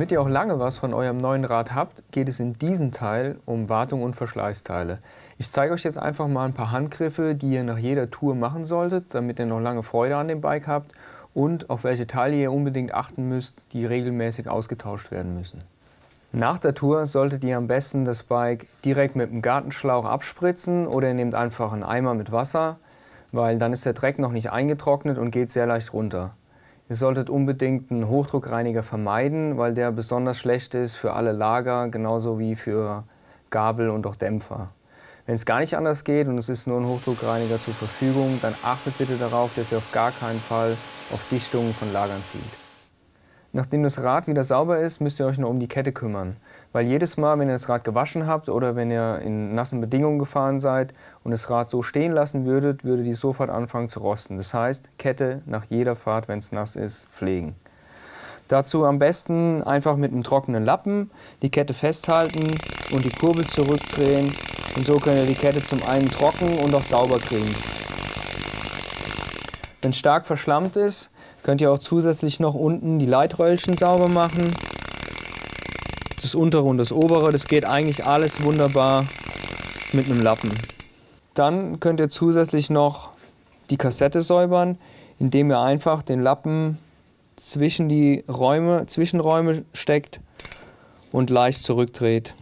Damit ihr auch lange was von eurem neuen Rad habt, geht es in diesem Teil um Wartung und Verschleißteile. Ich zeige euch jetzt einfach mal ein paar Handgriffe, die ihr nach jeder Tour machen solltet, damit ihr noch lange Freude an dem Bike habt und auf welche Teile ihr unbedingt achten müsst, die regelmäßig ausgetauscht werden müssen. Nach der Tour solltet ihr am besten das Bike direkt mit dem Gartenschlauch abspritzen oder ihr nehmt einfach einen Eimer mit Wasser, weil dann ist der Dreck noch nicht eingetrocknet und geht sehr leicht runter. Ihr solltet unbedingt einen Hochdruckreiniger vermeiden, weil der besonders schlecht ist für alle Lager, genauso wie für Gabel und auch Dämpfer. Wenn es gar nicht anders geht und es ist nur ein Hochdruckreiniger zur Verfügung, dann achtet bitte darauf, dass ihr auf gar keinen Fall auf Dichtungen von Lagern zieht. Nachdem das Rad wieder sauber ist, müsst ihr euch noch um die Kette kümmern. Weil jedes Mal, wenn ihr das Rad gewaschen habt oder wenn ihr in nassen Bedingungen gefahren seid und das Rad so stehen lassen würdet, würde die sofort anfangen zu rosten. Das heißt, Kette nach jeder Fahrt, wenn es nass ist, pflegen. Dazu am besten einfach mit einem trockenen Lappen die Kette festhalten und die Kurbel zurückdrehen und so könnt ihr die Kette zum einen trocken und auch sauber kriegen. Wenn stark verschlammt ist, könnt ihr auch zusätzlich noch unten die Leitröllchen sauber machen das untere und das obere, das geht eigentlich alles wunderbar mit einem Lappen. Dann könnt ihr zusätzlich noch die Kassette säubern, indem ihr einfach den Lappen zwischen die Räume, Zwischenräume steckt und leicht zurückdreht.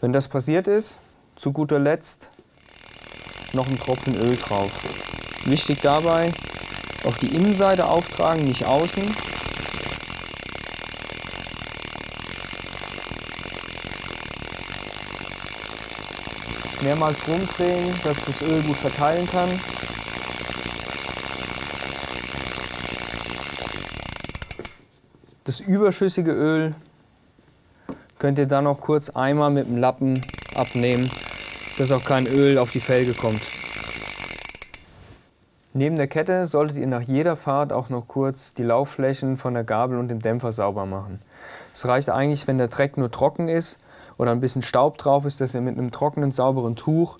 Wenn das passiert ist, zu guter Letzt noch ein Tropfen Öl drauf. Wichtig dabei, auf die Innenseite auftragen, nicht außen. Mehrmals rumdrehen, dass das Öl gut verteilen kann. Das überschüssige Öl könnt ihr dann noch kurz einmal mit dem Lappen abnehmen, dass auch kein Öl auf die Felge kommt. Neben der Kette solltet ihr nach jeder Fahrt auch noch kurz die Laufflächen von der Gabel und dem Dämpfer sauber machen. Es reicht eigentlich, wenn der Dreck nur trocken ist oder ein bisschen Staub drauf ist, dass ihr mit einem trockenen, sauberen Tuch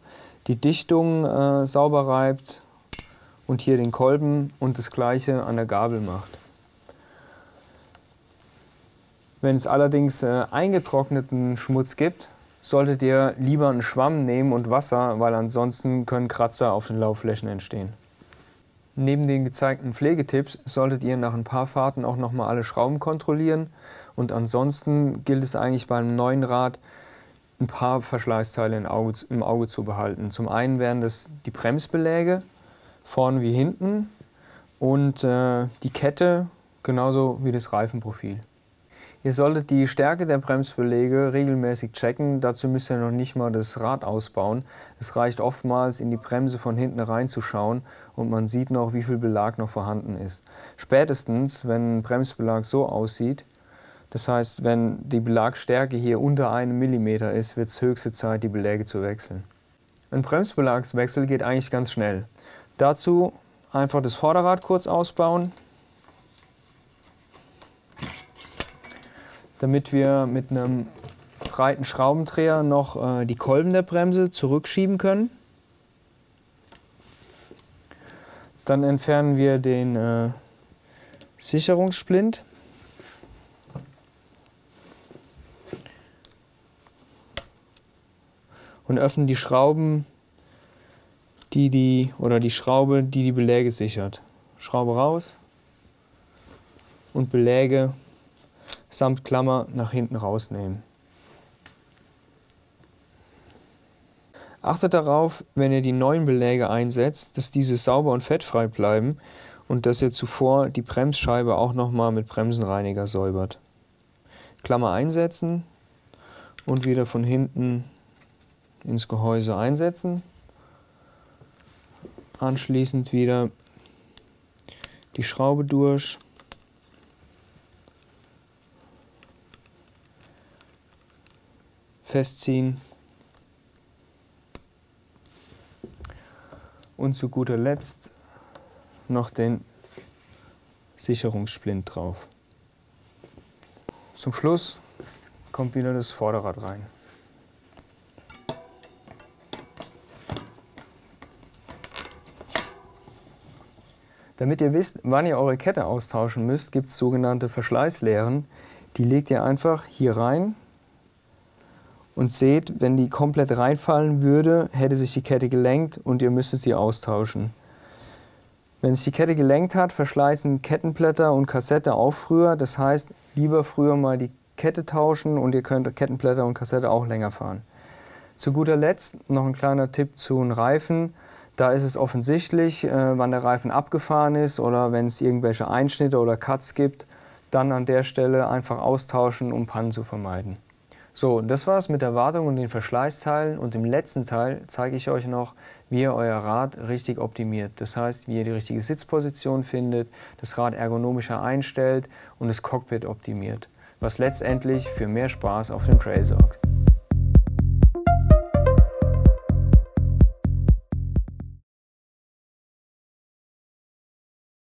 die Dichtung äh, sauber reibt und hier den Kolben und das gleiche an der Gabel macht. Wenn es allerdings äh, eingetrockneten Schmutz gibt, solltet ihr lieber einen Schwamm nehmen und Wasser, weil ansonsten können Kratzer auf den Laufflächen entstehen. Neben den gezeigten Pflegetipps solltet ihr nach ein paar Fahrten auch nochmal alle Schrauben kontrollieren und ansonsten gilt es eigentlich beim neuen Rad ein paar Verschleißteile im Auge, im Auge zu behalten. Zum einen wären das die Bremsbeläge, vorne wie hinten und äh, die Kette genauso wie das Reifenprofil. Ihr solltet die Stärke der Bremsbeläge regelmäßig checken. Dazu müsst ihr noch nicht mal das Rad ausbauen. Es reicht oftmals, in die Bremse von hinten reinzuschauen und man sieht noch, wie viel Belag noch vorhanden ist. Spätestens, wenn ein Bremsbelag so aussieht, das heißt, wenn die Belagstärke hier unter einem Millimeter ist, wird es höchste Zeit, die Beläge zu wechseln. Ein Bremsbelagswechsel geht eigentlich ganz schnell. Dazu einfach das Vorderrad kurz ausbauen, damit wir mit einem breiten Schraubendreher noch äh, die Kolben der Bremse zurückschieben können. Dann entfernen wir den äh, Sicherungssplint. Und öffnen die Schrauben, die die, oder die Schraube, die die Beläge sichert. Schraube raus und Beläge samt Klammer nach hinten rausnehmen. Achtet darauf, wenn ihr die neuen Beläge einsetzt, dass diese sauber und fettfrei bleiben und dass ihr zuvor die Bremsscheibe auch nochmal mit Bremsenreiniger säubert. Klammer einsetzen und wieder von hinten ins Gehäuse einsetzen. Anschließend wieder die Schraube durch. Festziehen. Und zu guter Letzt noch den Sicherungssplint drauf. Zum Schluss kommt wieder das Vorderrad rein. Damit ihr wisst, wann ihr eure Kette austauschen müsst, gibt es sogenannte Verschleißlehren. Die legt ihr einfach hier rein und seht, wenn die komplett reinfallen würde, hätte sich die Kette gelenkt und ihr müsstet sie austauschen. Wenn sich die Kette gelenkt hat, verschleißen Kettenblätter und Kassette auch früher. Das heißt, lieber früher mal die Kette tauschen und ihr könnt Kettenblätter und Kassette auch länger fahren. Zu guter Letzt noch ein kleiner Tipp zu den Reifen. Da ist es offensichtlich, äh, wann der Reifen abgefahren ist oder wenn es irgendwelche Einschnitte oder Cuts gibt, dann an der Stelle einfach austauschen, um Pannen zu vermeiden. So, das war's mit der Wartung und den Verschleißteilen und im letzten Teil zeige ich euch noch, wie ihr euer Rad richtig optimiert. Das heißt, wie ihr die richtige Sitzposition findet, das Rad ergonomischer einstellt und das Cockpit optimiert, was letztendlich für mehr Spaß auf dem Trail sorgt.